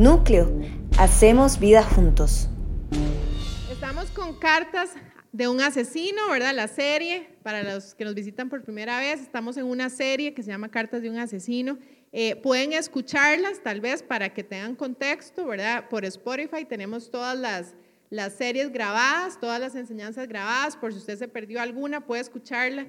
Núcleo, hacemos vida juntos. Estamos con cartas de un asesino, ¿verdad? La serie, para los que nos visitan por primera vez, estamos en una serie que se llama Cartas de un asesino. Eh, pueden escucharlas tal vez para que tengan contexto, ¿verdad? Por Spotify tenemos todas las, las series grabadas, todas las enseñanzas grabadas, por si usted se perdió alguna, puede escucharla.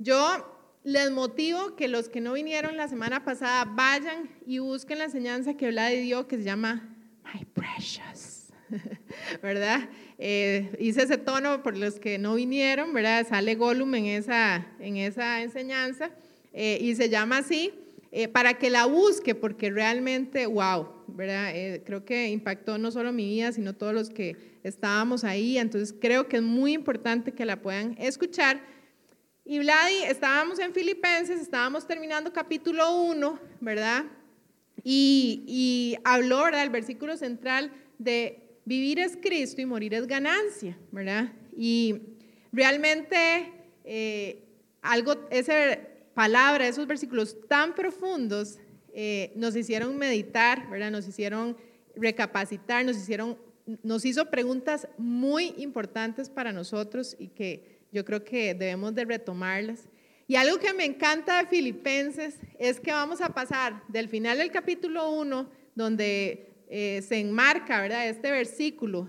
Yo les motivo que los que no vinieron la semana pasada vayan y busquen la enseñanza que habla de Dios que se llama My Precious, ¿verdad? Eh, hice ese tono por los que no vinieron, ¿verdad? Sale Gollum en esa, en esa enseñanza eh, y se llama así. Eh, para que la busque, porque realmente, wow, ¿verdad? creo que impactó no solo mi vida, sino todos los que estábamos ahí. Entonces, creo que es muy importante que la puedan escuchar y Vladi, estábamos en Filipenses, estábamos terminando capítulo 1, ¿verdad? Y, habló, ¿verdad? El versículo central de vivir es Cristo y morir es ganancia, ¿verdad? Y realmente eh, algo, esa palabra, esos versículos tan profundos eh, nos hicieron meditar, ¿verdad? Nos hicieron recapacitar, nos hicieron, nos hizo preguntas muy importantes para nosotros y que yo creo que debemos de retomarlas. Y algo que me encanta de Filipenses es que vamos a pasar del final del capítulo 1, donde eh, se enmarca, ¿verdad? Este versículo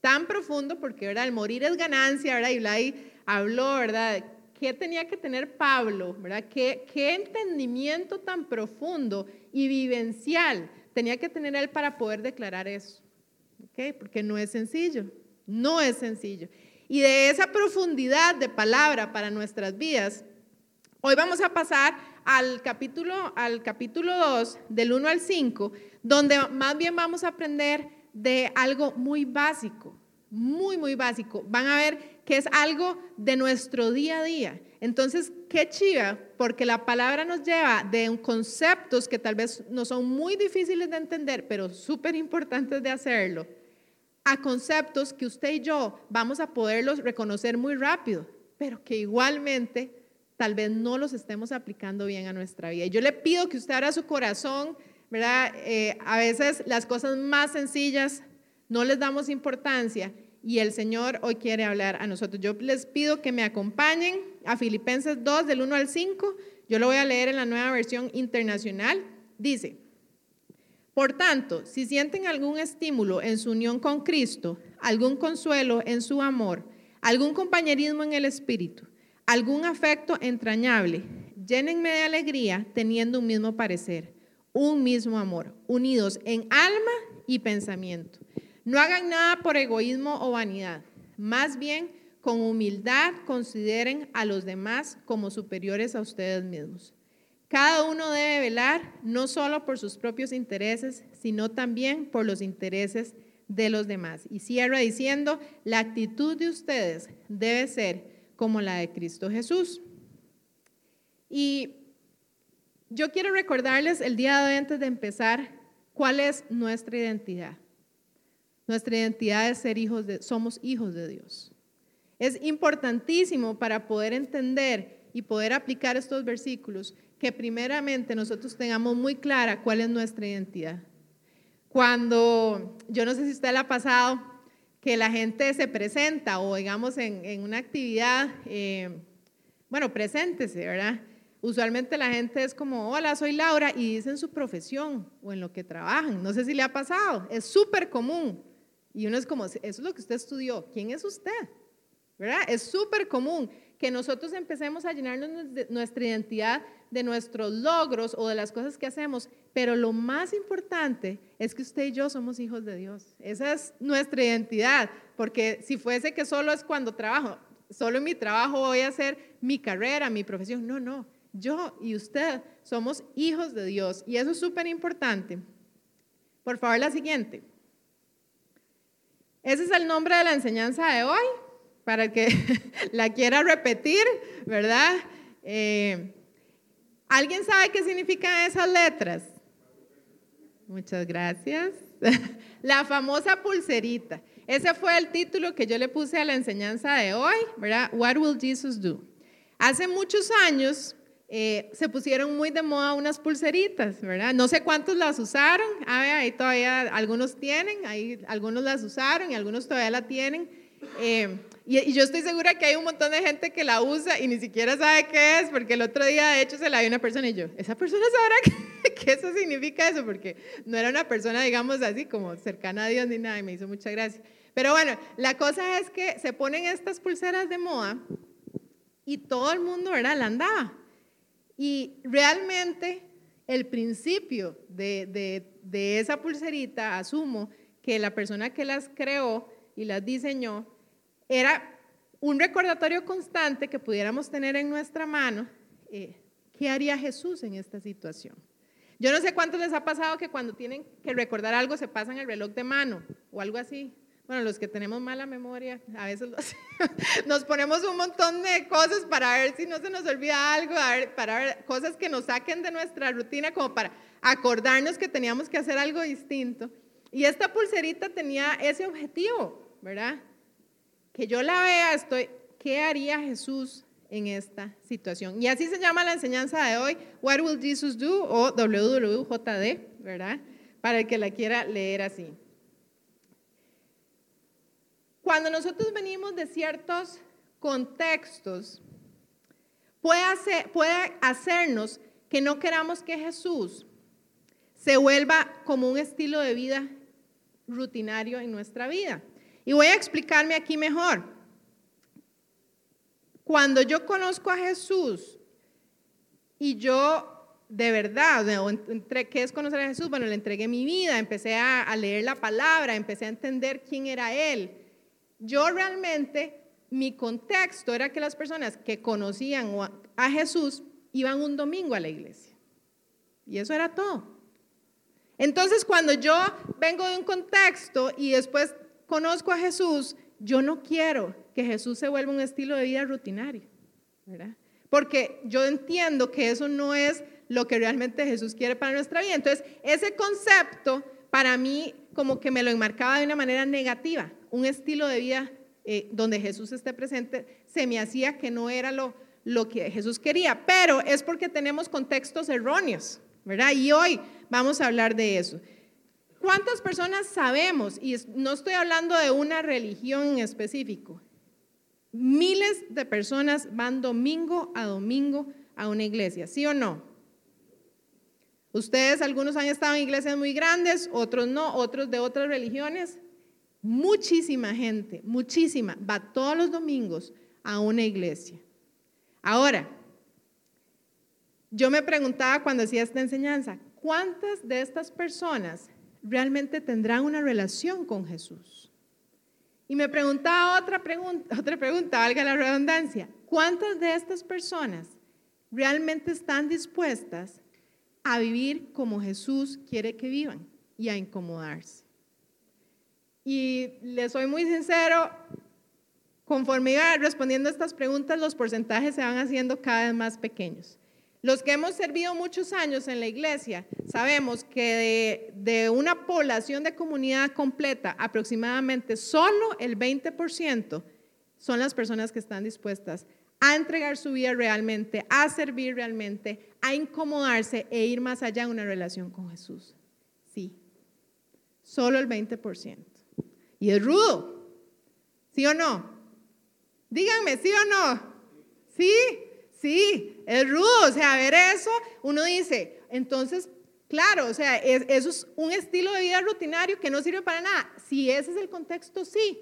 tan profundo, porque, ¿verdad? El morir es ganancia, ¿verdad? Y Blay habló, ¿verdad? ¿Qué tenía que tener Pablo, ¿verdad? ¿Qué, qué entendimiento tan profundo y vivencial tenía que tener él para poder declarar eso? ¿Ok? Porque no es sencillo, no es sencillo y de esa profundidad de palabra para nuestras vidas, hoy vamos a pasar al capítulo, al capítulo 2, del 1 al 5, donde más bien vamos a aprender de algo muy básico, muy, muy básico. Van a ver que es algo de nuestro día a día. Entonces, qué chiva, porque la palabra nos lleva de conceptos que tal vez no son muy difíciles de entender, pero súper importantes de hacerlo a conceptos que usted y yo vamos a poderlos reconocer muy rápido, pero que igualmente tal vez no los estemos aplicando bien a nuestra vida. Y yo le pido que usted abra su corazón, ¿verdad? Eh, a veces las cosas más sencillas no les damos importancia y el Señor hoy quiere hablar a nosotros. Yo les pido que me acompañen a Filipenses 2 del 1 al 5. Yo lo voy a leer en la nueva versión internacional. Dice, por tanto, si sienten algún estímulo en su unión con Cristo, algún consuelo en su amor, algún compañerismo en el Espíritu, algún afecto entrañable, llénenme de alegría teniendo un mismo parecer, un mismo amor, unidos en alma y pensamiento. No hagan nada por egoísmo o vanidad, más bien con humildad consideren a los demás como superiores a ustedes mismos. Cada uno debe velar no solo por sus propios intereses, sino también por los intereses de los demás. Y cierra diciendo, la actitud de ustedes debe ser como la de Cristo Jesús. Y yo quiero recordarles el día de hoy antes de empezar cuál es nuestra identidad. Nuestra identidad es ser hijos de, somos hijos de Dios. Es importantísimo para poder entender y poder aplicar estos versículos que primeramente nosotros tengamos muy clara cuál es nuestra identidad. Cuando, yo no sé si usted le ha pasado, que la gente se presenta o digamos en, una actividad, eh, bueno, preséntese, ¿verdad? Usualmente la gente es como, hola, soy Laura, y dicen su profesión o en lo que trabajan. No sé si le ha pasado, es súper común. Y uno es como, eso es lo que usted estudió, ¿quién es usted? ¿Verdad? Es súper común que nosotros empecemos a llenarnos nuestra identidad de nuestros logros o de las cosas que hacemos, pero lo más importante es que usted y yo somos hijos de Dios. Esa es nuestra identidad, porque si fuese que solo es cuando trabajo, solo en mi trabajo voy a hacer mi carrera, mi profesión, no, no, yo y usted somos hijos de Dios y eso es súper importante. Por favor, la siguiente. Ese es el nombre de la enseñanza de hoy para el que la quiera repetir, ¿verdad? Eh, ¿Alguien sabe qué significan esas letras? Muchas gracias. La famosa pulserita. Ese fue el título que yo le puse a la enseñanza de hoy, ¿verdad? What will Jesus do? Hace muchos años eh, se pusieron muy de moda unas pulseritas, ¿verdad? No sé cuántos las usaron, a ver, ahí todavía algunos tienen, ahí algunos las usaron y algunos todavía la tienen. Eh, y, yo estoy segura que hay un montón de gente que la usa y ni siquiera sabe qué es, porque el otro día de hecho se la vi una persona y yo, ¿esa persona sabrá qué, qué eso significa eso? Porque no era una persona, digamos así, como cercana a Dios ni nada, y me hizo mucha gracia. Pero bueno, la cosa es que se ponen estas pulseras de moda y todo el mundo, ¿verdad? La andaba. Y realmente el principio de, esa pulserita, asumo que la persona que las creó y las diseñó era un recordatorio constante que pudiéramos tener en nuestra mano. Eh, ¿Qué haría Jesús en esta situación? Yo no sé cuántos les ha pasado que cuando tienen que recordar algo se pasan el reloj de mano o algo así. Bueno, los que tenemos mala memoria, a veces nos ponemos un montón de cosas para ver si no se nos olvida algo, para ver cosas que nos saquen de nuestra rutina, como para acordarnos que teníamos que hacer algo distinto. Y esta pulserita tenía ese objetivo, ¿verdad? Que yo la vea, estoy, ¿qué haría Jesús en esta situación? Y así se llama la enseñanza de hoy, What Will Jesus Do? o WWJD, ¿verdad? Para el que la quiera leer así. Cuando nosotros venimos de ciertos contextos, puede, hacernos que no queramos que Jesús se vuelva como un estilo de vida rutinario en nuestra vida. Y voy a explicarme aquí mejor. Cuando yo conozco a Jesús y yo de verdad, ¿qué es conocer a Jesús? Bueno, le entregué mi vida, empecé a leer la palabra, empecé a entender quién era Él, yo realmente, mi contexto era que las personas que conocían a Jesús iban un domingo a la iglesia. Y eso era todo. Entonces, cuando yo vengo de un contexto y después conozco a Jesús, yo no quiero que Jesús se vuelva un estilo de vida rutinario, ¿verdad? Porque yo entiendo que eso no es lo que realmente Jesús quiere para nuestra vida. Entonces, ese concepto para mí como que me lo enmarcaba de una manera negativa un estilo de vida eh, donde Jesús esté presente, se me hacía que no era lo, lo que Jesús quería, pero es porque tenemos contextos erróneos, ¿verdad? Y hoy vamos a hablar de eso. ¿Cuántas personas sabemos, y no estoy hablando de una religión en específico, miles de personas van domingo a domingo a una iglesia, ¿sí o no? Ustedes, algunos han estado en iglesias muy grandes, otros no, otros de otras religiones. Muchísima gente, muchísima, va todos los domingos a una iglesia. Ahora, yo me preguntaba cuando hacía esta enseñanza, ¿cuántas de estas personas realmente tendrán una relación con Jesús? Y me preguntaba otra pregunta, otra pregunta, valga la redundancia, ¿cuántas de estas personas realmente están dispuestas a vivir como Jesús quiere que vivan y a incomodarse? Y les soy muy sincero, conforme iba respondiendo a estas preguntas, los porcentajes se van haciendo cada vez más pequeños. Los que hemos servido muchos años en la iglesia, sabemos que de, una población de comunidad completa, aproximadamente solo el 20% son las personas que están dispuestas a entregar su vida realmente, a servir realmente, a incomodarse e ir más allá en una relación con Jesús. Sí, solo el 20%. Y es rudo. ¿Sí o no? Díganme, ¿sí o no? Sí, sí, es rudo. O sea, ver eso, uno dice, entonces, claro, o sea, eso es un estilo de vida rutinario que no sirve para nada. Si ese es el contexto, sí.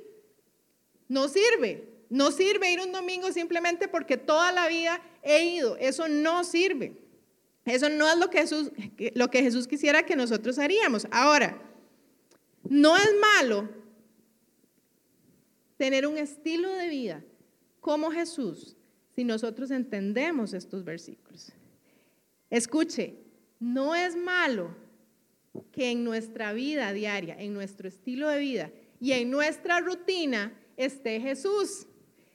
No sirve. No sirve ir un domingo simplemente porque toda la vida he ido. Eso no sirve. Eso no es lo que Jesús, lo que Jesús quisiera que nosotros haríamos. Ahora, no es malo tener un estilo de vida como Jesús si nosotros entendemos estos versículos. Escuche, no es malo que en nuestra vida diaria, en nuestro estilo de vida y en nuestra rutina esté Jesús.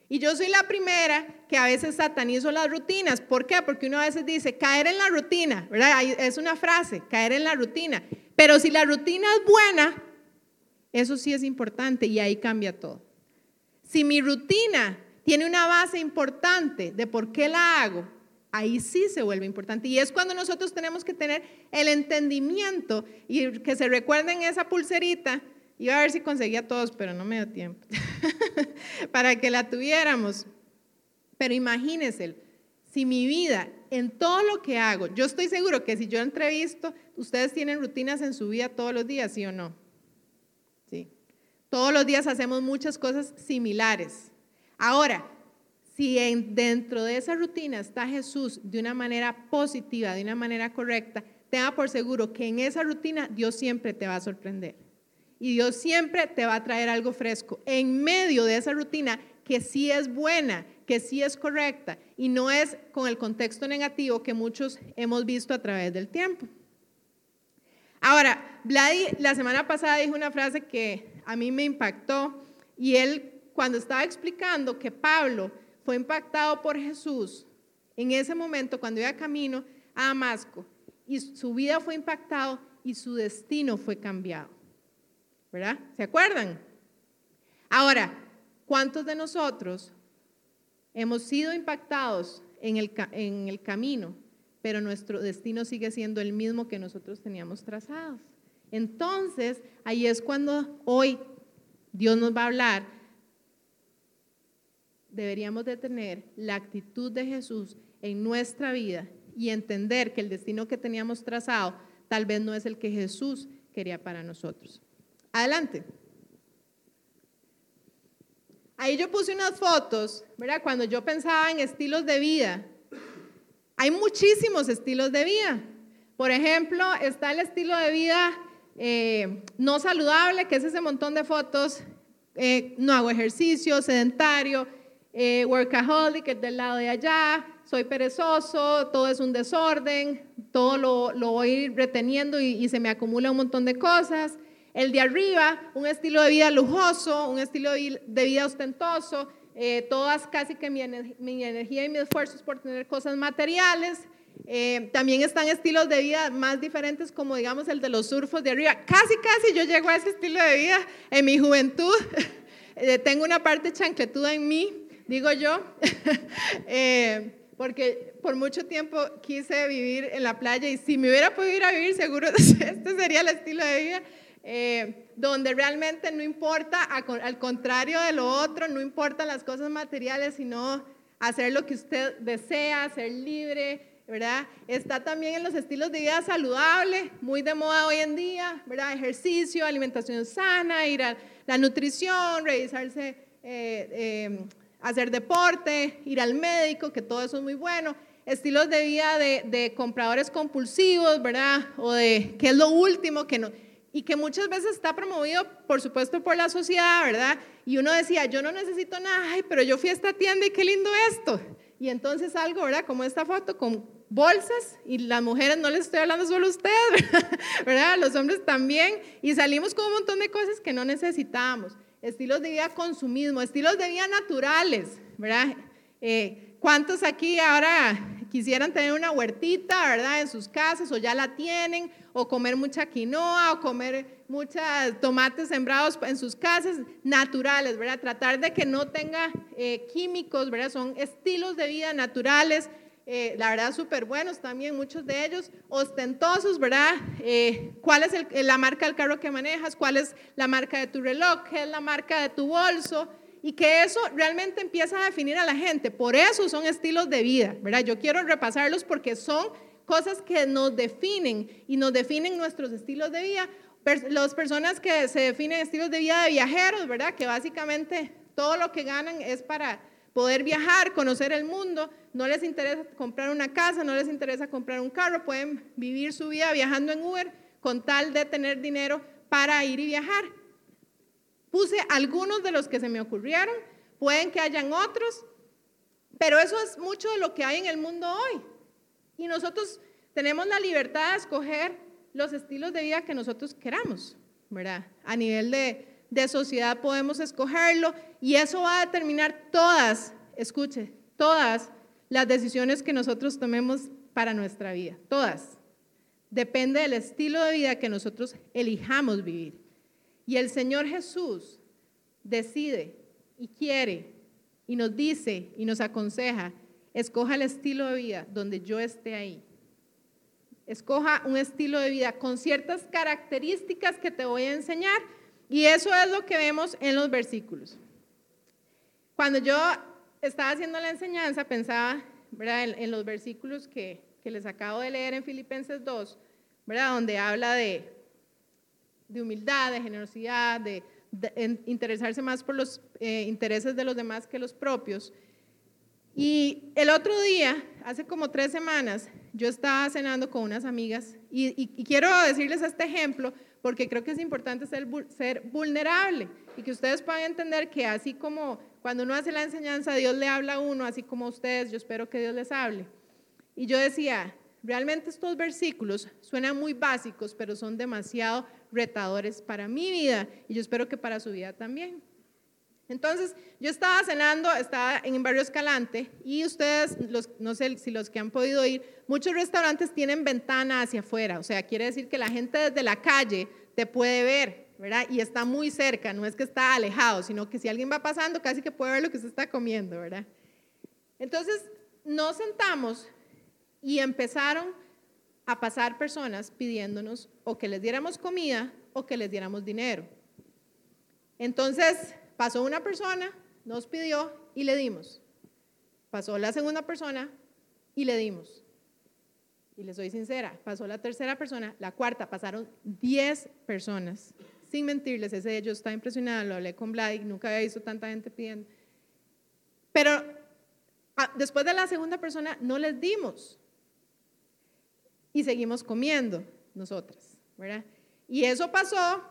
Y yo soy la primera que a veces satanizo las rutinas. ¿Por qué? Porque uno a veces dice, caer en la rutina, ¿verdad? Es una frase, caer en la rutina. Pero si la rutina es buena, eso sí es importante y ahí cambia todo. Si mi rutina tiene una base importante de por qué la hago, ahí sí se vuelve importante. Y es cuando nosotros tenemos que tener el entendimiento y que se recuerden esa pulserita. Iba a ver si conseguía todos, pero no me dio tiempo. Para que la tuviéramos. Pero imagínense, si mi vida, en todo lo que hago, yo estoy seguro que si yo entrevisto, ustedes tienen rutinas en su vida todos los días, ¿sí o no? Sí. Todos los días hacemos muchas cosas similares. Ahora, si dentro de esa rutina está Jesús de una manera positiva, de una manera correcta, tenga por seguro que en esa rutina Dios siempre te va a sorprender. Y Dios siempre te va a traer algo fresco. En medio de esa rutina que sí es buena, que sí es correcta y no es con el contexto negativo que muchos hemos visto a través del tiempo. Ahora, Vladi la semana pasada dijo una frase que a mí me impactó y él cuando estaba explicando que Pablo fue impactado por Jesús en ese momento cuando iba camino a Damasco y su vida fue impactado y su destino fue cambiado. ¿Verdad? ¿Se acuerdan? Ahora, ¿cuántos de nosotros hemos sido impactados en el, en el camino, pero nuestro destino sigue siendo el mismo que nosotros teníamos trazados? Entonces, ahí es cuando hoy Dios nos va a hablar deberíamos de tener la actitud de Jesús en nuestra vida y entender que el destino que teníamos trazado tal vez no es el que Jesús quería para nosotros. Adelante. Ahí yo puse unas fotos, ¿verdad? Cuando yo pensaba en estilos de vida. Hay muchísimos estilos de vida. Por ejemplo, está el estilo de vida eh, no saludable, que es ese montón de fotos. Eh, no hago ejercicio, sedentario, eh, workaholic, es del lado de allá, soy perezoso, todo es un desorden, todo lo, lo voy reteniendo y, se me acumula un montón de cosas. El de arriba, un estilo de vida lujoso, un estilo de vida ostentoso, eh, todas casi que mi, mi, energía y mi esfuerzo es por tener cosas materiales. Eh, también están estilos de vida más diferentes como digamos el de los surfos de arriba. Casi, casi yo llego a ese estilo de vida en mi juventud. Eh, tengo una parte chancletuda en mí, digo yo, eh, porque por mucho tiempo quise vivir en la playa y si me hubiera podido ir a vivir, seguro este sería el estilo de vida. Eh, donde realmente no importa, al contrario de lo otro, no importan las cosas materiales, sino hacer lo que usted desea, ser libre, ¿verdad? Está también en los estilos de vida saludable, muy de moda hoy en día, ¿verdad? Ejercicio, alimentación sana, ir a la nutrición, revisarse eh, hacer deporte, ir al médico, que todo eso es muy bueno. Estilos de vida de, compradores compulsivos, ¿verdad? O de qué es lo último que no. Y que muchas veces está promovido, por supuesto, por la sociedad, ¿verdad? Y uno decía, yo no necesito nada, pero yo fui a esta tienda y qué lindo esto. Y entonces algo, ¿verdad? Como esta foto con bolsas, y las mujeres no les estoy hablando solo a ustedes, ¿verdad? Los hombres también, y salimos con un montón de cosas que no necesitábamos estilos de vida consumismo, estilos de vida naturales, ¿verdad? Eh, ¿Cuántos aquí ahora quisieran tener una huertita, ¿verdad? En sus casas o ya la tienen, o comer mucha quinoa, o comer muchos tomates sembrados en sus casas, naturales, ¿verdad? Tratar de que no tenga eh, químicos, ¿verdad? Son estilos de vida naturales, eh, la verdad súper buenos también, muchos de ellos, ostentosos, ¿verdad? Eh, ¿Cuál es la marca del carro que manejas? ¿Cuál es la marca de tu reloj? ¿Qué es la marca de tu bolso? Y que eso realmente empieza a definir a la gente. Por eso son estilos de vida, ¿verdad? Yo quiero repasarlos porque son cosas que nos definen y nos definen nuestros estilos de vida. Las personas que se definen estilos de vida de viajeros, ¿verdad? Que básicamente todo lo que ganan es para poder viajar, conocer el mundo, no les interesa comprar una casa, no les interesa comprar un carro, pueden vivir su vida viajando en Uber con tal de tener dinero para ir y viajar. Puse algunos de los que se me ocurrieron, pueden que hayan otros, pero eso es mucho de lo que hay en el mundo hoy. Y nosotros tenemos la libertad de escoger los estilos de vida que nosotros queramos, ¿verdad? A nivel de, de sociedad podemos escogerlo y eso va a determinar todas, escuche, todas las decisiones que nosotros tomemos para nuestra vida, todas. Depende del estilo de vida que nosotros elijamos vivir. Y el Señor Jesús decide y quiere y nos dice y nos aconseja escoja el estilo de vida donde yo esté ahí. Escoja un estilo de vida con ciertas características que te voy a enseñar y eso es lo que vemos en los versículos. Cuando yo estaba haciendo la enseñanza, pensaba En, los versículos que, les acabo de leer en Filipenses 2, ¿verdad? donde habla de, de humildad, de generosidad, de, interesarse más por los eh, intereses de los demás que los propios. Y el otro día, hace como tres semanas, yo estaba cenando con unas amigas y, quiero decirles este ejemplo porque creo que es importante ser, ser, vulnerable y que ustedes puedan entender que así como cuando uno hace la enseñanza, Dios le habla a uno, así como a ustedes, yo espero que Dios les hable. Y yo decía, realmente estos versículos suenan muy básicos, pero son demasiado retadores para mi vida y yo espero que para su vida también. Entonces, yo estaba cenando, estaba en Barrio Escalante y ustedes, no sé si los que han podido ir, muchos restaurantes tienen ventana hacia afuera, o sea, quiere decir que la gente desde la calle te puede ver, Y está muy cerca, no es que está alejado, sino que si alguien va pasando, casi que puede ver lo que se está comiendo, ¿verdad? Entonces, nos sentamos y empezaron a pasar personas pidiéndonos o que les diéramos comida o que les diéramos dinero. Entonces, Pasó una persona, nos pidió y le dimos. Pasó la segunda persona y le dimos. Y le soy sincera, pasó la tercera persona, la cuarta, pasaron 10 personas. Sin mentirles, ese yo estaba impresionada, lo hablé con Vlad nunca había visto tanta gente pidiendo. Pero ah, después de la segunda persona no les dimos. Y seguimos comiendo nosotras, ¿verdad? Y eso pasó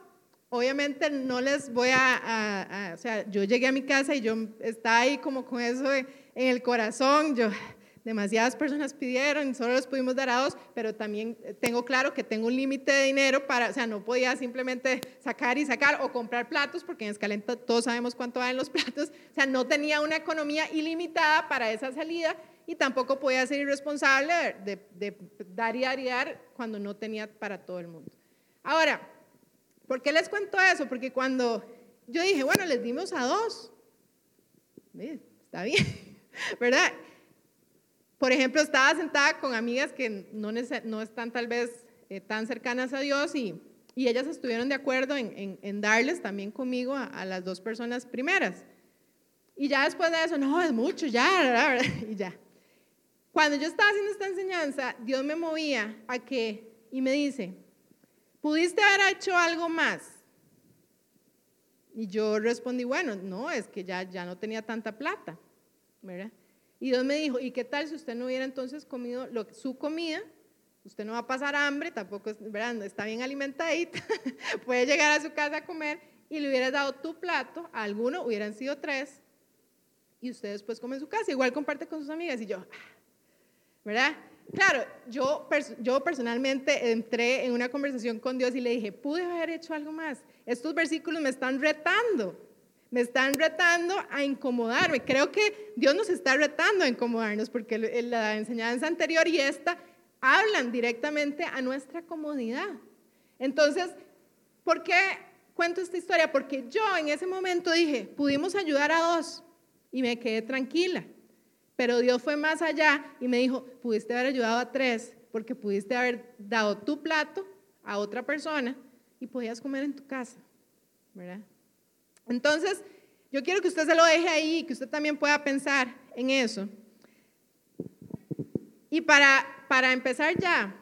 obviamente no les voy a, o sea, yo llegué a mi casa y yo estaba ahí como con eso en el corazón, yo, demasiadas personas pidieron, solo les pudimos dar a dos, pero también tengo claro que tengo un límite de dinero para, o sea, no podía simplemente sacar y sacar o comprar platos, porque en Escalenta todos sabemos cuánto valen los platos, o sea, no tenía una economía ilimitada para esa salida y tampoco podía ser irresponsable de, de dar y dar y dar cuando no tenía para todo el mundo. Ahora, ¿Por qué les cuento eso? Porque cuando yo dije, bueno, les dimos a dos, está bien, ¿verdad? Por ejemplo, estaba sentada con amigas que no, no están tal vez eh, tan cercanas a Dios y, y, ellas estuvieron de acuerdo en, en, darles también conmigo a, las dos personas primeras. Y ya después de eso, no, es mucho, ya, y ya. Cuando yo estaba haciendo esta enseñanza, Dios me movía a que, y me dice, ¿pudiste haber hecho algo más? Y yo respondí, bueno, no, es que ya, ya no tenía tanta plata, ¿verdad? Y Dios me dijo, ¿y qué tal si usted no hubiera entonces comido su comida? Usted no va a pasar hambre, tampoco ¿verdad? está bien alimentadita, puede llegar a su casa a comer y le hubieras dado tu plato, a alguno hubieran sido tres, y usted después come en su casa, igual comparte con sus amigas y yo, ah", ¿verdad? Claro, yo, yo personalmente entré en una conversación con Dios y le dije, pude haber hecho algo más. Estos versículos me están retando, me están retando a incomodarme. Creo que Dios nos está retando a incomodarnos porque la enseñanza anterior y esta hablan directamente a nuestra comodidad. Entonces, ¿por qué cuento esta historia? Porque yo en ese momento dije, pudimos ayudar a dos y me quedé tranquila. Pero Dios fue más allá y me dijo, pudiste haber ayudado a tres porque pudiste haber dado tu plato a otra persona y podías comer en tu casa, ¿verdad? Entonces, yo quiero que usted se lo deje ahí, que usted también pueda pensar en eso. Y para, para empezar ya,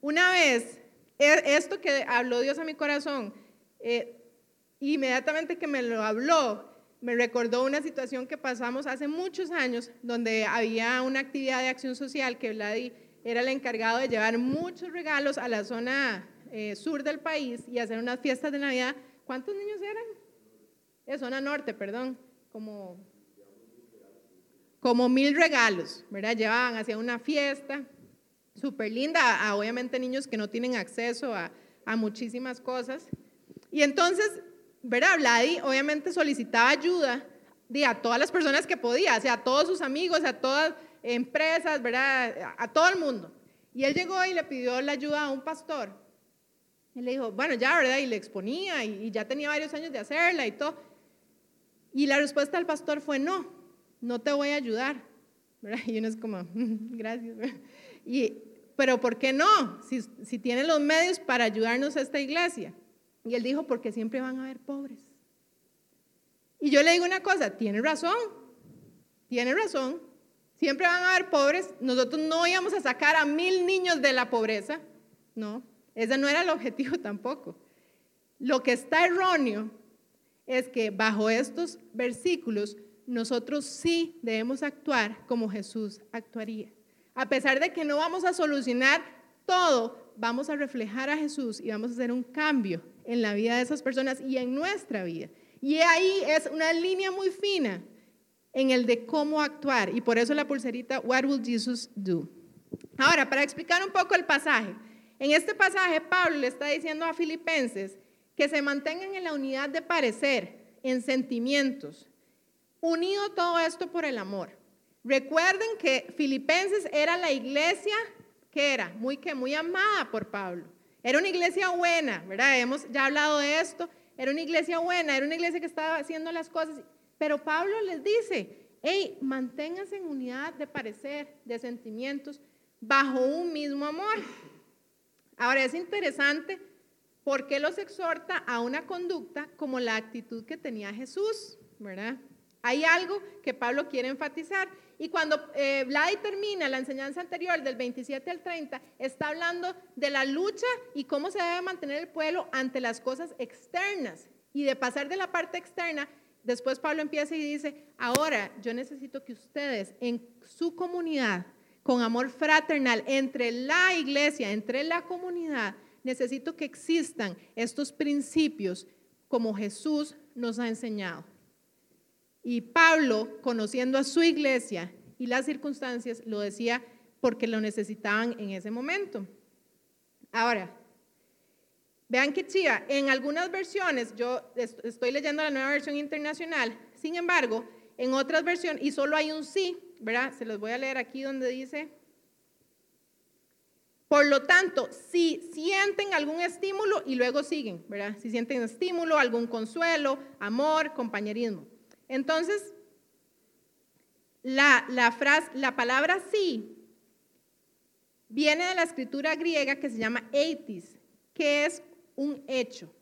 una vez, e, esto que habló Dios a mi corazón, eh, inmediatamente que me lo habló, me recordó una situación que pasamos hace muchos años, donde había una actividad de acción social que Vladi era el encargado de llevar muchos regalos a la zona eh, sur del país y hacer unas fiestas de Navidad. ¿Cuántos niños eran? Es zona norte, perdón, como, como mil regalos, ¿verdad? Llevaban hacia una fiesta súper linda, a, obviamente niños que no tienen acceso a, a muchísimas cosas. Y entonces ¿verdad? Vladi obviamente solicitaba ayuda de a todas las personas que podía, o sea, a todos sus amigos, a todas empresas, ¿verdad? A todo el mundo. Y él llegó y le pidió la ayuda a un pastor. Él le dijo, bueno, ya, ¿verdad? Y le exponía y, ya tenía varios años de hacerla y todo. Y la respuesta del pastor fue, no, no te voy a ayudar, Y uno es como, gracias. Y, pero ¿por qué no? Si, si tiene los medios para ayudarnos a esta iglesia. Y él dijo, porque siempre van a haber pobres. Y yo le digo una cosa, tiene razón, tiene razón. Siempre van a haber pobres. Nosotros no íbamos a sacar a mil niños de la pobreza. No, ese no era el objetivo tampoco. Lo que está erróneo es que bajo estos versículos nosotros sí debemos actuar como Jesús actuaría. A pesar de que no vamos a solucionar todo, vamos a reflejar a Jesús y vamos a hacer un cambio en la vida de esas personas y en nuestra vida. Y ahí es una línea muy fina en el de cómo actuar. Y por eso la pulserita, What will Jesus do? Ahora, para explicar un poco el pasaje. En este pasaje, Pablo le está diciendo a Filipenses que se mantengan en la unidad de parecer, en sentimientos, unido todo esto por el amor. Recuerden que Filipenses era la iglesia que era muy que muy amada por Pablo. Era una iglesia buena, ¿verdad? Hemos ya hablado de esto. Era una iglesia buena, era una iglesia que estaba haciendo las cosas pero Pablo les dice, hey, manténganse en unidad de parecer, de sentimientos, bajo un mismo amor. Ahora es interesante porque los exhorta a una conducta como la actitud que tenía Jesús, ¿verdad? Hay algo que Pablo quiere enfatizar. Y cuando eh, Vladi termina la enseñanza anterior del 27 al 30, está hablando de la lucha y cómo se debe mantener el pueblo ante las cosas externas y de pasar de la parte externa Después Pablo empieza y dice, ahora yo necesito que ustedes en su comunidad, con amor fraternal, entre la iglesia, entre la comunidad, necesito que existan estos principios como Jesús nos ha enseñado. Y Pablo, conociendo a su iglesia y las circunstancias, lo decía porque lo necesitaban en ese momento. Ahora, Vean que chiva, en algunas versiones, yo estoy leyendo la nueva versión internacional, sin embargo, en otras versiones, y solo hay un sí, ¿verdad? Se los voy a leer aquí donde dice, por lo tanto, si sienten algún estímulo y luego siguen, ¿verdad? Si sienten estímulo, algún consuelo, amor, compañerismo. Entonces, la, frase, la palabra sí viene de la escritura griega que se llama eitis, que es un hecho.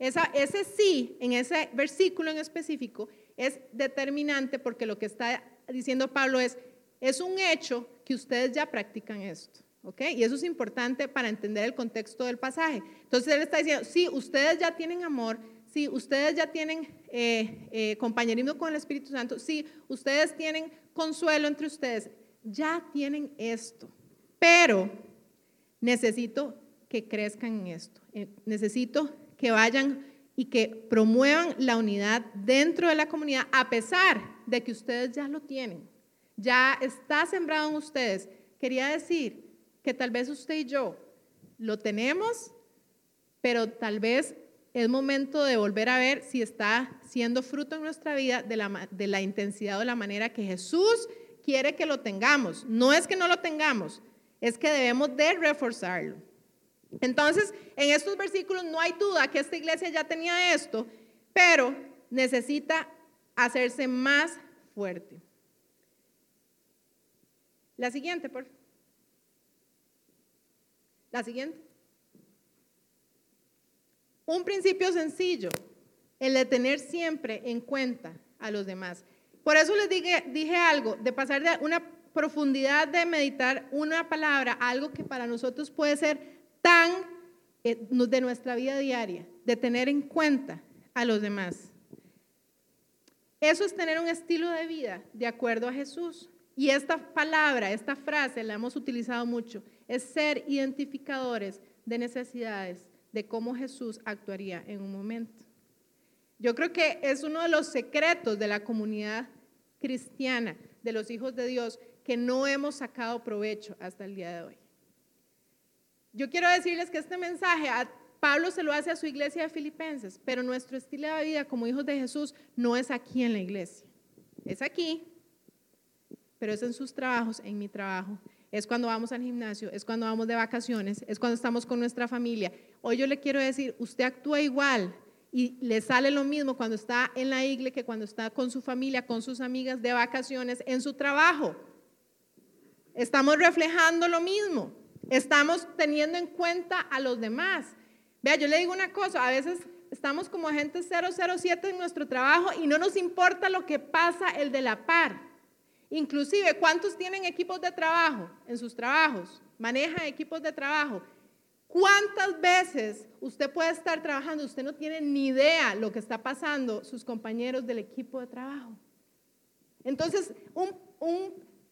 ese sí, en ese versículo en específico, es determinante porque lo que está diciendo Pablo es, es un hecho que ustedes ya practican esto. ¿Ok? Y eso es importante para entender el contexto del pasaje. Entonces él está diciendo, sí, ustedes ya tienen amor, sí, ustedes ya tienen eh, eh, compañerismo con el Espíritu Santo, sí, ustedes tienen consuelo entre ustedes, ya tienen esto, pero necesito que crezcan en esto. Eh, necesito que vayan y que promuevan la unidad dentro de la comunidad, a pesar de que ustedes ya lo tienen. Ya está sembrado en ustedes. Quería decir que tal vez usted y yo lo tenemos, pero tal vez es momento de volver a ver si está siendo fruto en nuestra vida de la, intensidad o de la manera que Jesús quiere que lo tengamos. No es que no lo tengamos, es que debemos de reforzarlo. Entonces, en estos versículos no hay duda que esta iglesia ya tenía esto, pero necesita hacerse más fuerte. La siguiente, por favor. La siguiente. Un principio sencillo, el de tener siempre en cuenta a los demás. Por eso les dije, algo, de pasar de una profundidad de meditar una palabra algo que para nosotros puede ser tan eh, de nuestra vida diaria, de tener en cuenta a los demás. Eso es tener un estilo de vida de acuerdo a Jesús. Y esta palabra, esta frase la hemos utilizado mucho, es ser identificadores de necesidades, de cómo Jesús actuaría en un momento. Yo creo que es uno de los secretos de la comunidad cristiana, de los hijos de Dios, que no hemos sacado provecho hasta el día de hoy. Yo quiero decirles que este mensaje a Pablo se lo hace a su iglesia de Filipenses, pero nuestro estilo de vida como hijos de Jesús no es aquí en la iglesia. Es aquí, pero es en sus trabajos, en mi trabajo. Es cuando vamos al gimnasio, es cuando vamos de vacaciones, es cuando estamos con nuestra familia. Hoy yo le quiero decir, usted actúa igual y le sale lo mismo cuando está en la iglesia que cuando está con su familia, con sus amigas de vacaciones, en su trabajo. estamos reflejando lo mismo, estamos teniendo en cuenta a los demás. Vea, yo le digo una cosa, a veces estamos como agente 007 en nuestro trabajo y no nos importa lo que pasa el de la par. Inclusive, ¿cuántos tienen equipos de trabajo en sus trabajos? Manejan equipos de trabajo. ¿Cuántas veces usted puede estar trabajando? Usted no tiene ni idea lo que está pasando sus compañeros del equipo de trabajo. Entonces,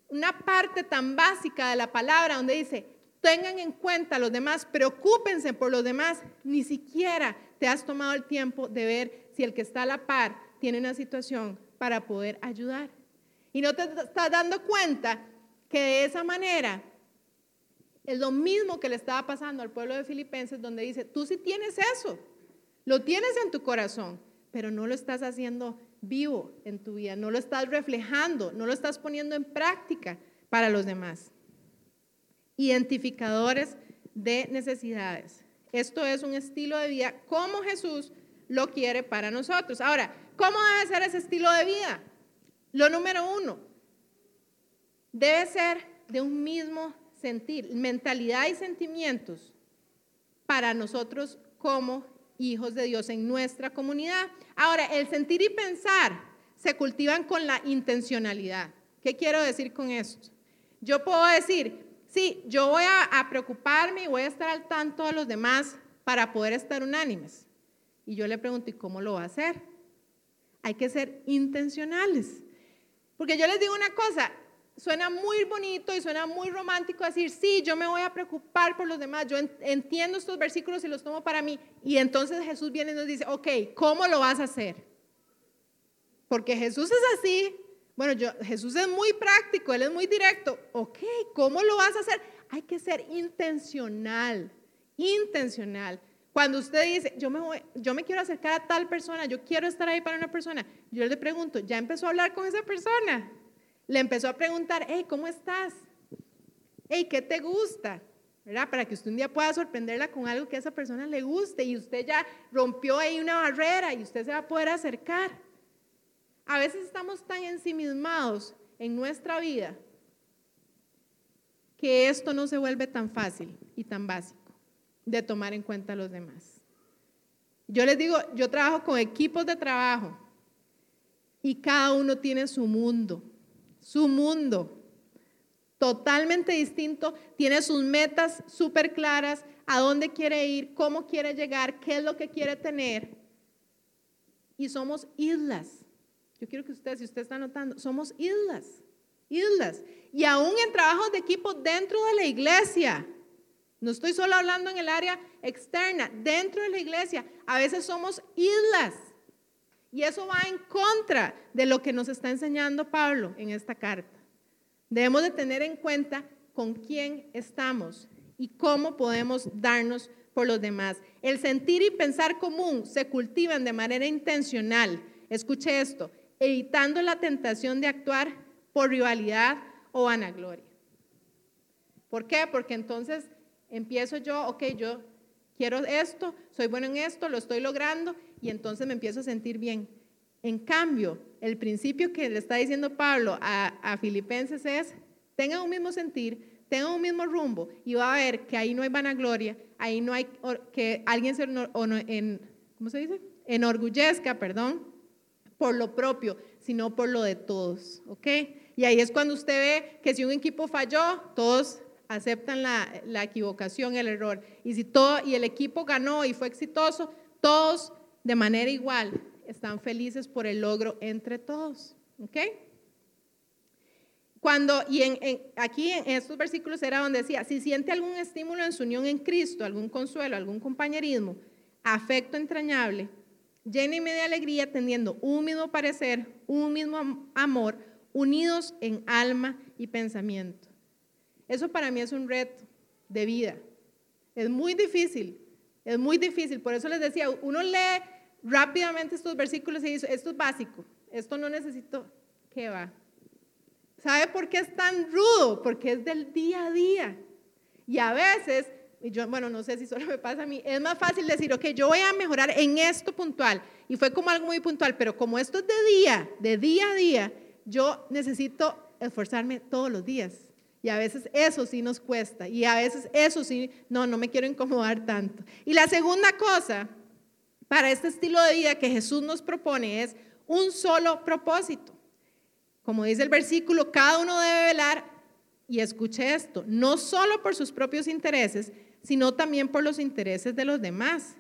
una parte tan básica de la palabra donde dice, tengan en cuenta a los demás, preocúpense por los demás, ni siquiera te has tomado el tiempo de ver si el que está a la par tiene una situación para poder ayudar. Y no te estás dando cuenta que de esa manera es lo mismo que le estaba pasando al pueblo de Filipenses, donde dice, tú sí tienes eso, lo tienes en tu corazón, pero no lo estás haciendo vivo en tu vida, no lo estás reflejando, no lo estás poniendo en práctica para los demás. Identificadores de necesidades. Esto es un estilo de vida como Jesús lo quiere para nosotros. Ahora, ¿cómo debe ser ese estilo de vida? Lo número uno, debe ser de un mismo sentir, mentalidad y sentimientos para nosotros como hijos de Dios en nuestra comunidad. Ahora, el sentir y pensar se cultivan con la intencionalidad. ¿Qué quiero decir con esto? Yo puedo decir, Sí, yo voy a, preocuparme y voy a estar al tanto de los demás para poder estar unánimes. Y yo le pregunto, ¿y cómo lo va a hacer? Hay que ser intencionales. Porque yo les digo una cosa, suena muy bonito y suena muy romántico decir, sí, yo me voy a preocupar por los demás, yo entiendo estos versículos y los tomo para mí. Y entonces Jesús viene y nos dice, ok, ¿cómo lo vas a hacer? Porque Jesús es así, bueno, yo, Jesús es muy práctico, Él es muy directo. Ok, ¿cómo lo vas a hacer? Hay que ser intencional, intencional. Cuando usted dice, yo me, voy, yo me quiero acercar a tal persona, yo quiero estar ahí para una persona, yo le pregunto, ¿ya empezó a hablar con esa persona? Le empezó a preguntar, hey, ¿cómo estás? Hey, ¿qué te gusta? ¿verdad? Para que usted un día pueda sorprenderla con algo que a esa persona le guste y usted ya rompió ahí una barrera y usted se va a poder acercar. A veces estamos tan ensimismados en nuestra vida que esto no se vuelve tan fácil y tan básico de tomar en cuenta a los demás. Yo les digo, yo trabajo con equipos de trabajo y cada uno tiene su mundo, su mundo totalmente distinto, tiene sus metas súper claras, a dónde quiere ir, cómo quiere llegar, qué es lo que quiere tener. Y somos islas yo quiero que usted, si usted está notando, somos islas, islas. Y aún en trabajos de equipo dentro de la iglesia. No estoy solo hablando en el área externa, dentro de la iglesia. A veces somos islas. Y eso va en contra de lo que nos está enseñando Pablo en esta carta. Debemos de tener en cuenta con quién estamos y cómo podemos darnos por los demás. El sentir y pensar común se cultivan de manera intencional. Escuche esto, evitando la tentación de actuar por rivalidad o vanagloria. ¿Por qué? Porque entonces empiezo yo, ok, yo quiero esto, soy bueno en esto, lo estoy logrando y entonces me empiezo a sentir bien. En cambio, el principio que le está diciendo Pablo a, Filipenses es, tengan un mismo sentir, tengan un mismo rumbo y va a ver que ahí no hay vanagloria, ahí no hay que alguien se, en, ¿cómo se dice? enorgullezca, perdón, por lo propio, sino por lo de todos, ¿ok? Y ahí es cuando usted ve que si un equipo falló, todos aceptan la, la equivocación, el error. Y si todo y el equipo ganó y fue exitoso, todos de manera igual están felices por el logro entre todos, ¿ok? Cuando, y en, aquí en estos versículos era donde decía, si siente algún estímulo en su unión en Cristo, algún consuelo, algún compañerismo, afecto entrañable, llénenme de alegría teniendo un mismo parecer, un mismo amor, unidos en alma y pensamiento. Eso para mí es un reto de vida. Es muy difícil, es muy difícil. Por eso les decía, uno lee rápidamente estos versículos y dice, esto es básico, esto no necesito, ¿qué va? ¿Sabe por qué es tan rudo? Porque es del día a día. Y a veces yo, bueno, no sé si solo me pasa a mí, es más fácil decir, ok, yo voy a mejorar en esto puntual. Y fue como algo muy puntual, pero como esto es de día, de día a día, yo necesito esforzarme todos los días. Y a veces eso sí nos cuesta. Y a veces eso sí, no, no me quiero incomodar tanto. Y la segunda cosa para este estilo de vida que Jesús nos propone es un solo propósito. Como dice el versículo, cada uno debe velar, y escuche esto, no solo por sus propios intereses, sino también por los intereses de los demás.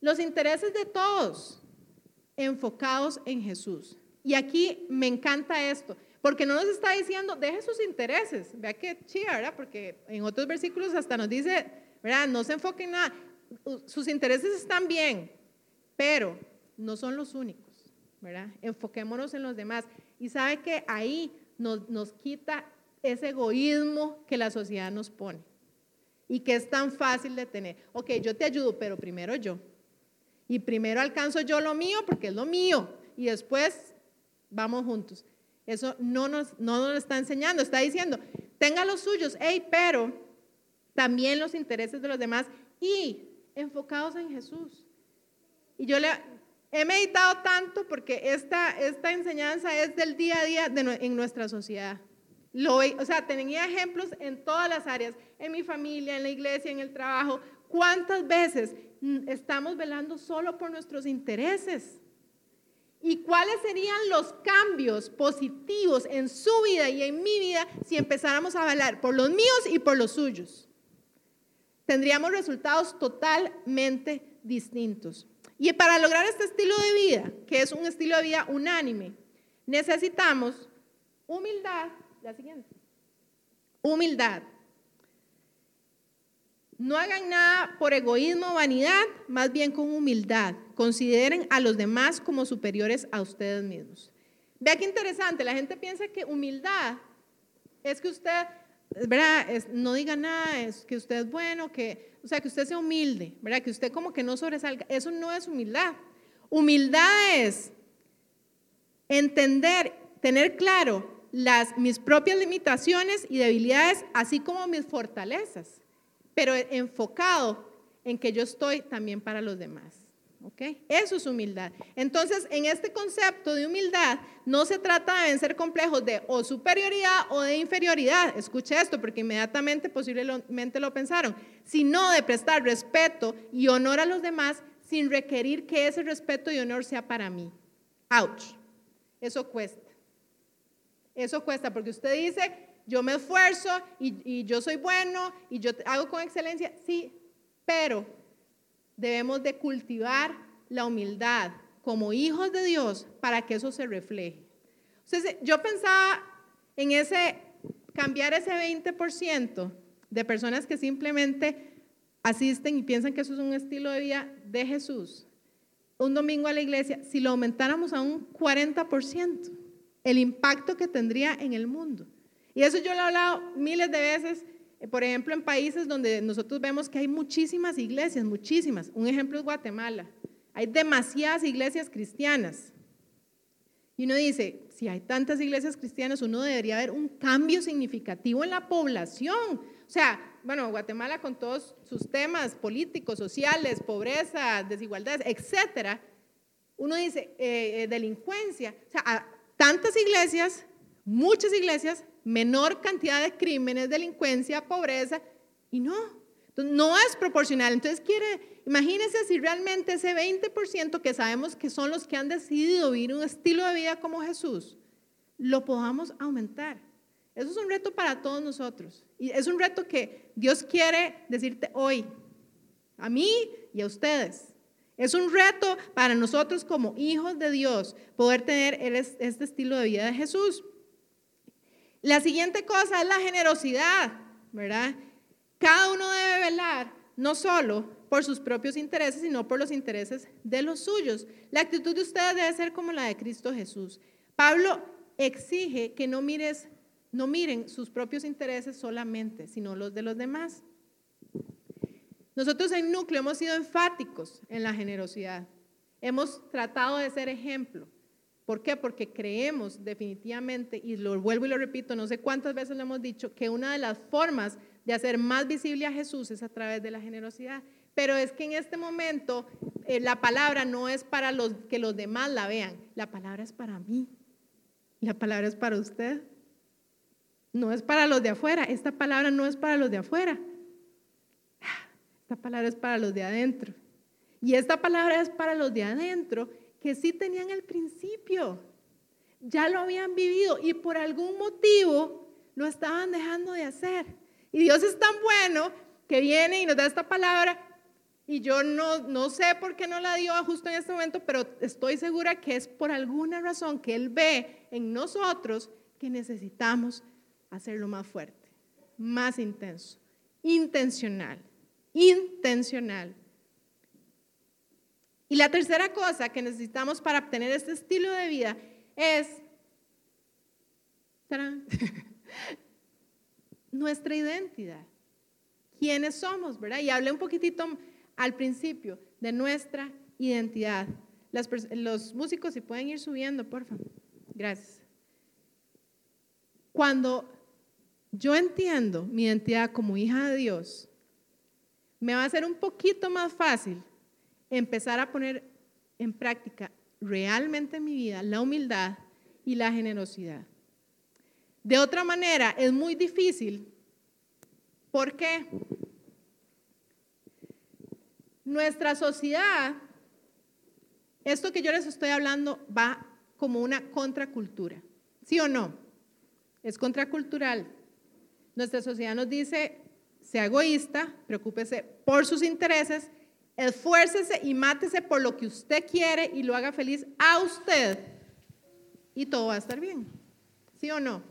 Los intereses de todos enfocados en Jesús. Y aquí me encanta esto, porque no nos está diciendo, deje sus intereses. Vea que chida, ¿verdad? Porque en otros versículos hasta nos dice, ¿verdad? No se enfoque en nada. Sus intereses están bien, pero no son los únicos, ¿verdad? Enfoquémonos en los demás. Y sabe que ahí nos, nos quita ese egoísmo que la sociedad nos pone y que es tan fácil de tener. Ok, yo te ayudo, pero primero yo. Y primero alcanzo yo lo mío porque es lo mío. Y después vamos juntos. Eso no nos, no nos está enseñando, está diciendo, tenga los suyos, hey, pero también los intereses de los demás y enfocados en Jesús. Y yo le he meditado tanto porque esta, esta enseñanza es del día a día en nuestra sociedad. Lo, o sea, tenía ejemplos en todas las áreas, en mi familia, en la iglesia, en el trabajo. ¿Cuántas veces estamos velando solo por nuestros intereses? ¿Y cuáles serían los cambios positivos en su vida y en mi vida si empezáramos a velar por los míos y por los suyos? Tendríamos resultados totalmente distintos. Y para lograr este estilo de vida, que es un estilo de vida unánime, necesitamos humildad, la siguiente, humildad. No hagan nada por egoísmo o vanidad, más bien con humildad. Consideren a los demás como superiores a ustedes mismos. Vea qué interesante, la gente piensa que humildad es que usted, no diga nada, es que usted es bueno, que, o sea, que usted sea humilde, ¿verdad? Que usted como que no sobresalga. Eso no es humildad. Humildad es entender, tener claro las, mis propias limitaciones y debilidades, así como mis fortalezas pero enfocado en que yo estoy también para los demás. ¿Ok? Eso es humildad. Entonces, en este concepto de humildad, no se trata de vencer complejos de o superioridad o de inferioridad. Escuche esto, porque inmediatamente posiblemente lo pensaron, sino de prestar respeto y honor a los demás sin requerir que ese respeto y honor sea para mí. Ouch. Eso cuesta. Eso cuesta, porque usted dice, yo me esfuerzo y, yo soy bueno y yo hago con excelencia, sí, pero debemos de cultivar la humildad como hijos de Dios para que eso se refleje. Entonces, yo pensaba en ese, cambiar ese 20% de personas que simplemente asisten y piensan que eso es un estilo de vida de Jesús. Un domingo a la iglesia, si lo aumentáramos a un 40%, el impacto que tendría en el mundo. Y eso yo lo he hablado miles de veces, eh, por ejemplo, en países donde nosotros vemos que hay muchísimas iglesias, muchísimas. Un ejemplo es Guatemala. Hay demasiadas iglesias cristianas. Y uno dice, si hay tantas iglesias cristianas, uno debería ver un cambio significativo en la población. O sea, bueno, Guatemala con todos sus temas políticos, sociales, pobreza, desigualdades, etcétera, uno dice eh, eh, delincuencia. O sea, tantas iglesias, muchas iglesias, menor cantidad de crímenes, delincuencia, pobreza, y no. no es proporcional. Entonces, quiere, imagínense si realmente ese 20% que sabemos que son los que han decidido vivir un estilo de vida como Jesús, lo podamos aumentar. Eso es un reto para todos nosotros. Y es un reto que Dios quiere decirte hoy, a mí y a ustedes. Es un reto para nosotros como hijos de Dios poder tener este estilo de vida de Jesús. La siguiente cosa es la generosidad, ¿verdad? Cada uno debe velar no solo por sus propios intereses, sino por los intereses de los suyos. La actitud de ustedes debe ser como la de Cristo Jesús. Pablo exige que no no miren sus propios intereses solamente, sino los de los demás. Nosotros en núcleo hemos sido enfáticos en la generosidad. Hemos tratado de ser ejemplo. ¿Por qué? Porque creemos definitivamente, y lo vuelvo y lo repito, no sé cuántas veces lo hemos dicho, que una de las formas de hacer más visible a Jesús es a través de la generosidad. Pero es que en este momento eh, la palabra no es para los, que los demás la vean, la palabra es para mí, la palabra es para usted. No es para los de afuera. Esta palabra no es para los de afuera. Esta palabra es para los de adentro. Y esta palabra es para los de adentro que sí tenían el principio. Ya lo habían vivido y por algún motivo lo estaban dejando de hacer. Y Dios es tan bueno que viene y nos da esta palabra y yo no, no sé por qué no la dio justo en este momento, pero estoy segura que es por alguna razón que Él ve en nosotros que necesitamos hacerlo más fuerte, más intenso, intencional, intencional. Y la tercera cosa que necesitamos para obtener este estilo de vida es nuestra identidad. ¿Quiénes somos, verdad? Y hablé un poquitito al principio de nuestra identidad. los músicos, si pueden ir subiendo, por favor. Gracias. Cuando yo entiendo mi identidad como hija de Dios, me va a ser un poquito más fácil empezar a poner en práctica realmente en mi vida la humildad y la generosidad. De otra manera, es muy difícil. ¿Por qué? Nuestra sociedad, esto que yo les estoy hablando va como una contracultura, ¿sí o no? Es contracultural. Nuestra sociedad nos dice, sea egoísta, preocúpese por sus intereses, esfuércese y mátese por lo que usted quiere y lo haga feliz a usted y todo va a estar bien. ¿Sí o no?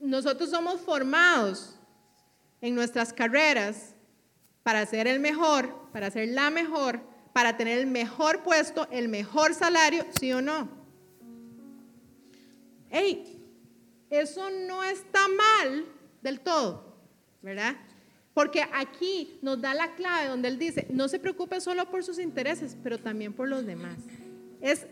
Nosotros somos formados en nuestras carreras para ser el mejor, para ser la mejor, para tener el mejor puesto, el mejor salario, ¿sí o no? Hey, eso no está mal del todo, ¿verdad? Porque aquí nos da la clave donde él dice, no se preocupe solo por sus intereses, pero también por los demás. Es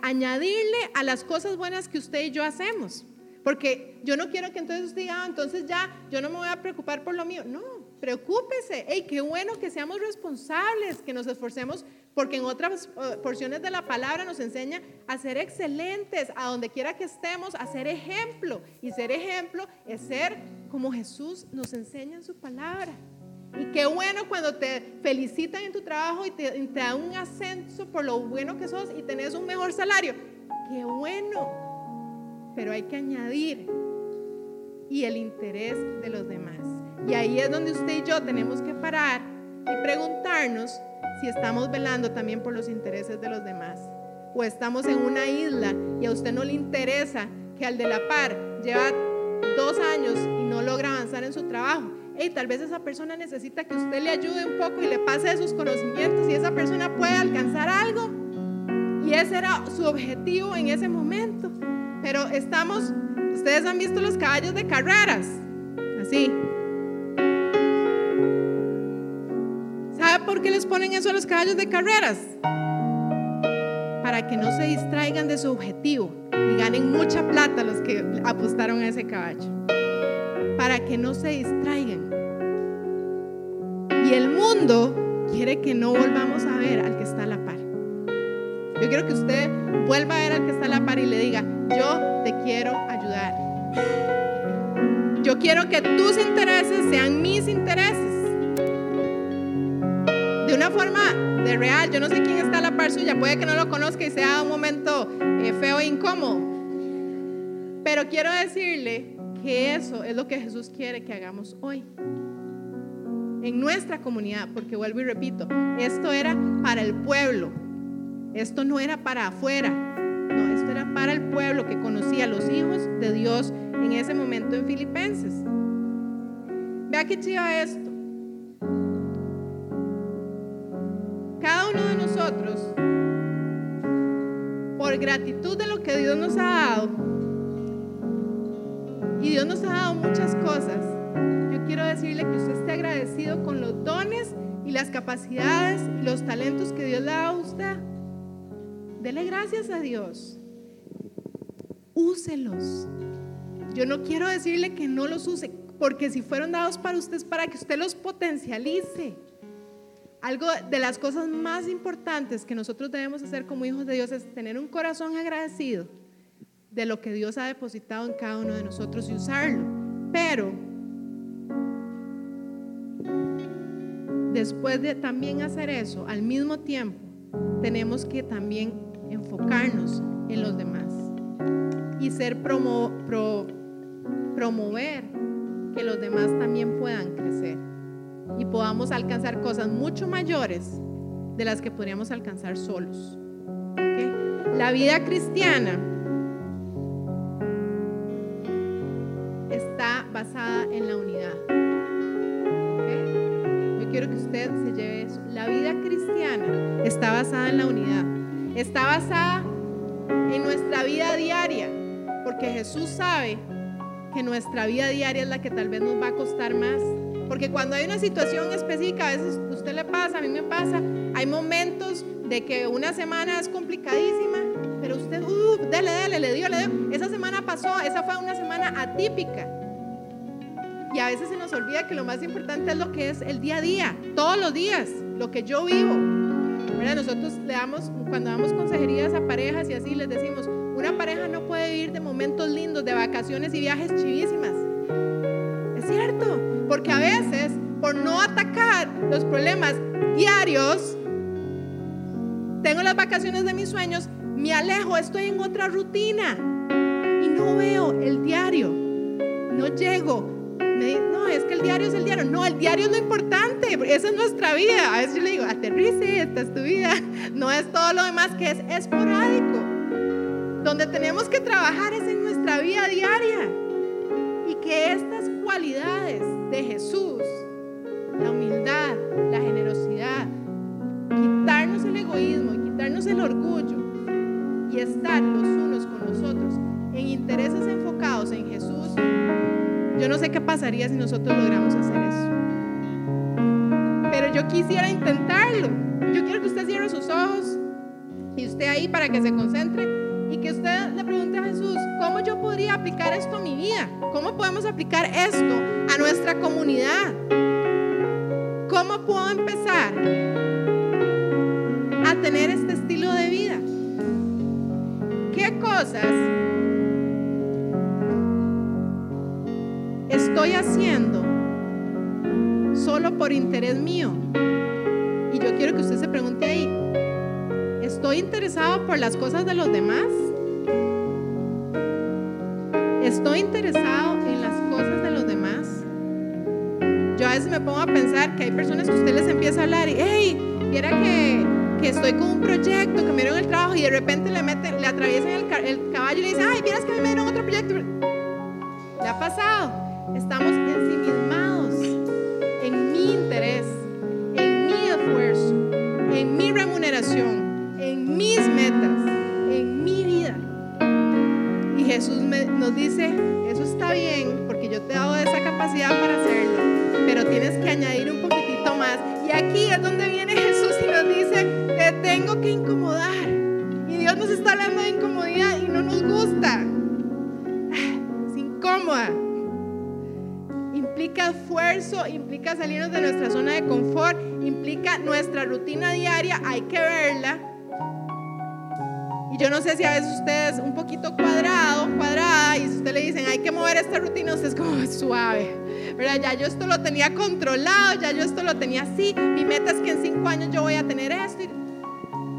añadirle a las cosas buenas que usted y yo hacemos. Porque yo no quiero que entonces usted diga, ah, entonces ya, yo no me voy a preocupar por lo mío. No, Preocúpese, hey, qué bueno que seamos responsables, que nos esforcemos, porque en otras eh, porciones de la palabra nos enseña a ser excelentes, a donde quiera que estemos, a ser ejemplo. Y ser ejemplo es ser como Jesús nos enseña en su palabra. Y qué bueno cuando te felicitan en tu trabajo y te, te dan un ascenso por lo bueno que sos y tenés un mejor salario. Qué bueno. Pero hay que añadir y el interés de los demás. Y ahí es donde usted y yo tenemos que parar y preguntarnos si estamos velando también por los intereses de los demás. O estamos en una isla y a usted no le interesa que al de la par lleva dos años y no logra avanzar en su trabajo. Y tal vez esa persona necesita que usted le ayude un poco y le pase sus conocimientos y esa persona puede alcanzar algo. Y ese era su objetivo en ese momento. Pero estamos, ustedes han visto los caballos de carreras, así, por qué les ponen eso a los caballos de carreras? Para que no se distraigan de su objetivo y ganen mucha plata los que apostaron a ese caballo. Para que no se distraigan. Y el mundo quiere que no volvamos a ver al que está a la par. Yo quiero que usted vuelva a ver al que está a la par y le diga, yo te quiero ayudar. Yo quiero que tus intereses sean mis intereses de una forma de real. Yo no sé quién está a la par suya, puede que no lo conozca y sea un momento eh, feo e incómodo. Pero quiero decirle que eso es lo que Jesús quiere que hagamos hoy. En nuestra comunidad, porque vuelvo y repito, esto era para el pueblo, esto no era para afuera, esto era para el pueblo que conocía a los hijos de Dios en ese momento en Filipenses. Vea qué chiva esto. cada uno de nosotros, por gratitud de lo que Dios nos ha dado, y Dios nos ha dado muchas cosas, yo quiero decirle que usted esté agradecido con los dones y las capacidades y los talentos que Dios le ha dado a usted. Dele gracias a Dios. Úselos. Yo no quiero decirle que no los use, porque si fueron dados para usted es para que usted los potencialice. Algo de las cosas más importantes que nosotros debemos hacer como hijos de Dios es tener un corazón agradecido de lo que Dios ha depositado en cada uno de nosotros y usarlo. Pero después de también hacer eso, al mismo tiempo, tenemos que también enfocarnos en los demás y ser promo, promover que los demás también puedan crecer y podamos alcanzar cosas mucho mayores de las que podríamos alcanzar solos. La vida cristiana está basada en la unidad. Yo quiero que usted se lleve eso. La vida cristiana está basada en la unidad. Está basada en nuestra vida diaria, porque Jesús sabe que nuestra vida diaria es la que tal vez nos va a costar más. Porque cuando hay una situación específica, a veces usted le pasa, a mí me pasa, hay momentos de que una semana es complicadísima, pero usted, uh, dele, dele, le dio, le dio. Esa semana pasó, esa fue una semana atípica. Y a veces se nos olvida que lo más importante es lo que es el día a día, todos los días, lo que yo vivo. Nosotros le damos, cuando damos consejerías a parejas y así les decimos, una pareja no puede vivir de momentos lindos, de vacaciones y viajes chivísimas. Es cierto, porque a veces, por no atacar los problemas diarios, tengo las vacaciones de mis sueños, me alejo, estoy en otra rutina y no veo el diario, no llego. no, es que el diario es el diario. No, el diario es lo importante, esa es nuestra vida. A veces le digo, aterrice, esta es tu vida. No es todo lo demás que es esporádico. Donde tenemos que trabajar es en nuestra vida diaria. Y que estas cualidades de Jesús, la humildad, la generosidad, quitarnos el egoísmo y quitarnos el orgullo y estar los unos con los otros en intereses enfocados en Jesús, yo no sé qué pasaría si nosotros logramos hacer eso. Pero yo quisiera intentarlo. Yo quiero que usted cierre sus ojos y usted ahí para que se concentre y que usted le pregunte a Jesús, ¿cómo yo podría aplicar esto a mi vida? ¿Cómo podemos aplicar esto a nuestra comunidad? ¿Cómo puedo empezar a tener este estilo de vida? ¿Qué cosas estoy haciendo solo por interés mío? Y yo quiero que usted se pregunte ahí, ¿Estoy interesado por las cosas de los demás? ¿Estoy interesado en las cosas de los demás? Yo a veces me pongo a pensar que hay personas que usted les empieza a hablar y, hey, viera que, que estoy con un proyecto, que me dieron el trabajo y de repente le meten, le atraviesan el, el caballo y le dicen, ay, vieras que me dieron otro proyecto. ¿Le ha pasado? Estamos ensimismados en mis metas, en mi vida. Y Jesús nos dice, eso está bien, porque yo te he dado esa capacidad para hacerlo, pero tienes que añadir un poquitito más. Y aquí es donde si a veces usted es un poquito cuadrado, cuadrada, y si usted le dicen hay que mover esta rutina, usted es como suave, ¿verdad? Ya yo esto lo tenía controlado, ya yo esto lo tenía así, mi meta es que en cinco años yo voy a tener esto.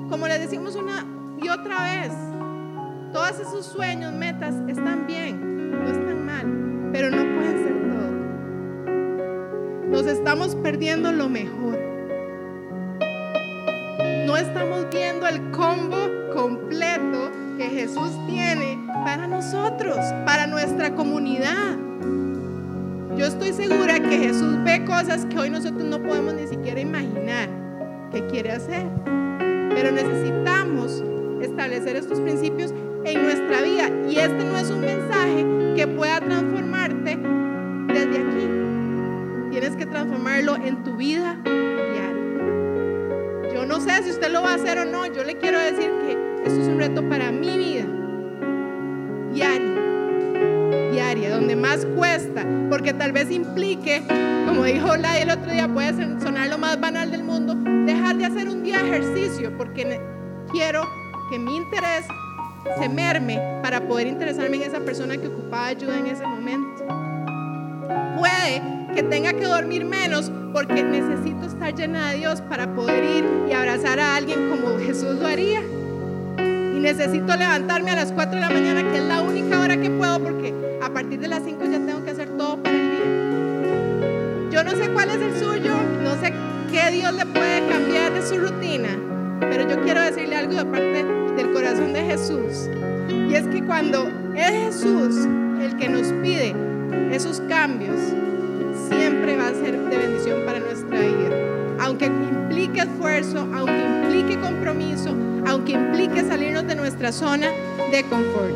como le decimos una y otra vez, todos esos sueños, metas están bien, no están mal, pero no pueden ser todo. Nos estamos perdiendo lo mejor no estamos viendo el combo completo que Jesús tiene para nosotros, para nuestra comunidad. Yo estoy segura que Jesús ve cosas que hoy nosotros no podemos ni siquiera imaginar que quiere hacer. Pero necesitamos establecer estos principios en nuestra vida. Y este no es un mensaje que pueda transformarte desde aquí. Tienes que transformarlo en tu vida no sé si usted lo va a hacer o no, yo le quiero decir que esto es un reto para mi vida, diaria, diaria, donde más cuesta, porque tal vez implique, como dijo la el otro día, puede sonar lo más banal del mundo, dejar de hacer un día ejercicio, porque quiero que mi interés se merme para poder interesarme en esa persona que ocupaba ayuda en ese momento. Puede que tenga que dormir menos porque necesito estar llena de Dios para poder ir y abrazar a alguien como Jesús lo haría. Necesito levantarme a las 4 de la mañana, que es la única hora que puedo porque a partir de las 5 ya tengo que hacer todo para el día. Yo no sé cuál es el suyo, no sé qué Dios le puede cambiar de su rutina, pero yo quiero decirle algo de parte del corazón de Jesús. Y es que cuando es Jesús el que nos pide esos cambios, siempre va a ser de bendición para nuestra vida. Aunque implique esfuerzo, aunque implique compromiso, aunque implique salirnos de nuestra zona de confort.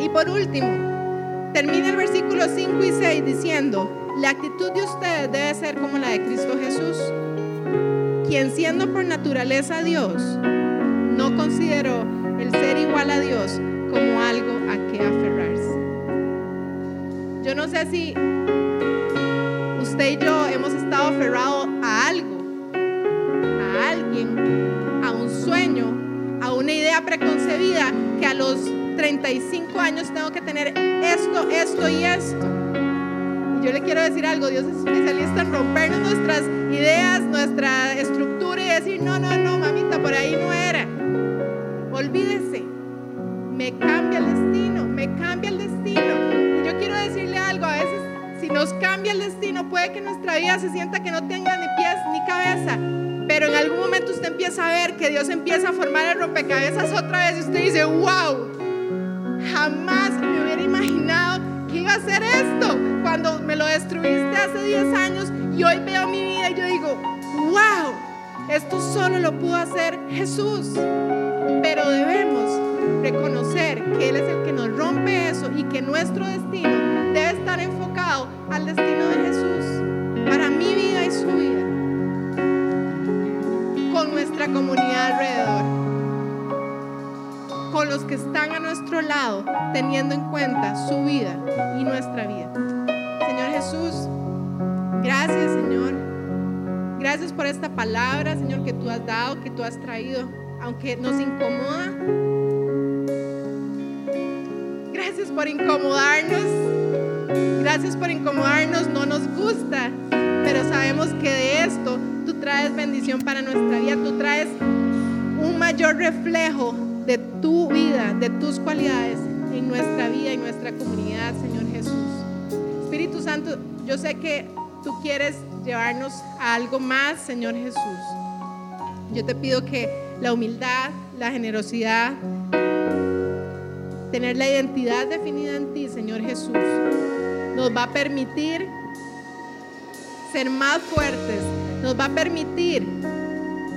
Y por último, termina el versículo 5 y 6 diciendo, la actitud de ustedes debe ser como la de Cristo Jesús, quien siendo por naturaleza Dios, no consideró el ser igual a Dios como algo a que aferrarse. Yo no sé si usted y yo hemos estado aferrados una idea preconcebida que a los 35 años tengo que tener esto, esto y esto. Y yo le quiero decir algo, Dios es especialista en rompernos nuestras ideas, nuestra estructura y decir, no, no, no, mamita, por ahí no era. Olvídese, me cambia el destino, me cambia el destino. Y yo quiero decirle algo, a veces si nos cambia el destino, puede que nuestra vida se sienta que no tenga ni pies ni cabeza. Pero en algún momento usted empieza a ver que Dios empieza a formar el rompecabezas otra vez y usted dice, wow, jamás me hubiera imaginado que iba a hacer esto cuando me lo destruiste hace 10 años y hoy veo mi vida y yo digo, wow, esto solo lo pudo hacer Jesús. Pero debemos reconocer que Él es el que nos rompe eso y que nuestro destino debe estar enfocado al destino de Jesús para mi vida y su vida, nuestra comunidad alrededor, con los que están a nuestro lado, teniendo en cuenta su vida y nuestra vida. Señor Jesús, gracias Señor. Gracias por esta palabra, Señor, que tú has dado, que tú has traído, aunque nos incomoda. Gracias por incomodarnos. Gracias por incomodarnos. No nos gusta, pero sabemos que de esto traes bendición para nuestra vida. Tú traes un mayor reflejo de tu vida, de tus cualidades en nuestra vida y nuestra comunidad, Señor Jesús. Espíritu Santo, yo sé que tú quieres llevarnos a algo más, Señor Jesús. Yo te pido que la humildad, la generosidad, tener la identidad definida en ti, Señor Jesús, nos va a permitir ser más fuertes, nos va a permitir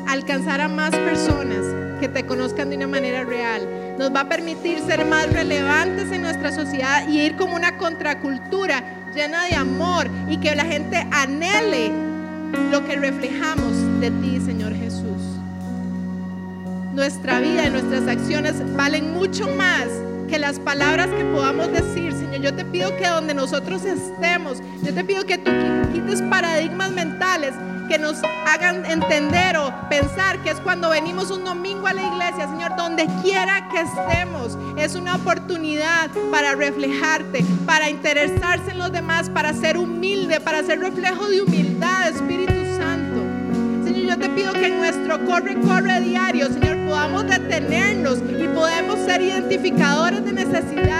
alcanzar a más personas que te conozcan de una manera real, nos va a permitir ser más relevantes en nuestra sociedad y ir como una contracultura llena de amor y que la gente anhele lo que reflejamos de ti, Señor Jesús. Nuestra vida y nuestras acciones valen mucho más que las palabras que podamos decir, Señor. Yo te pido que donde nosotros estemos, yo te pido que tú quites paradigmas mentales que nos hagan entender o pensar que es cuando venimos un domingo a la iglesia, Señor, donde quiera que estemos, es una oportunidad para reflejarte, para interesarse en los demás, para ser humilde, para ser reflejo de humildad, Espíritu Santo. Señor, yo te pido que en nuestro corre, corre diario, Señor, podamos detenernos y podemos ser identificadores de necesidades.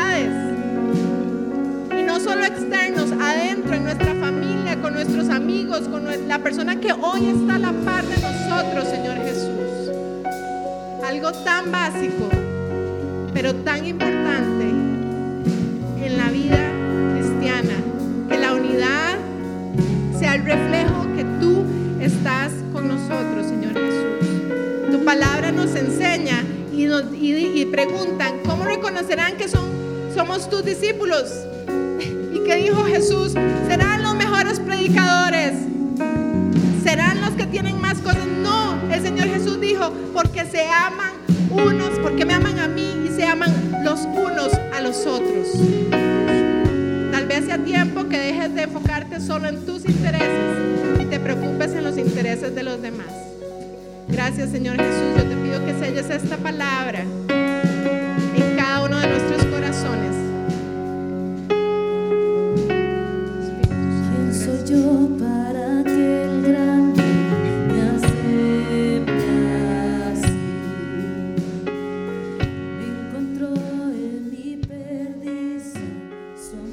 La persona que hoy está a la par de nosotros, Señor Jesús. Algo tan básico, pero tan importante en la vida cristiana, que la unidad sea el reflejo que tú estás con nosotros, Señor Jesús. Tu palabra nos enseña y, nos, preguntan, ¿cómo reconocerán que son, somos tus discípulos? ¿Y qué dijo Jesús? ¿Serán los mejores predicadores? ¿Serán los que tienen más cosas? No, el Señor Jesús dijo, porque se aman unos, porque me aman a mí y se aman los unos a los otros. Tal vez sea tiempo que dejes de enfocarte solo en tus intereses y te preocupes en los intereses de los demás. Gracias Señor Jesús, yo te pido que selles esta palabra de nuestros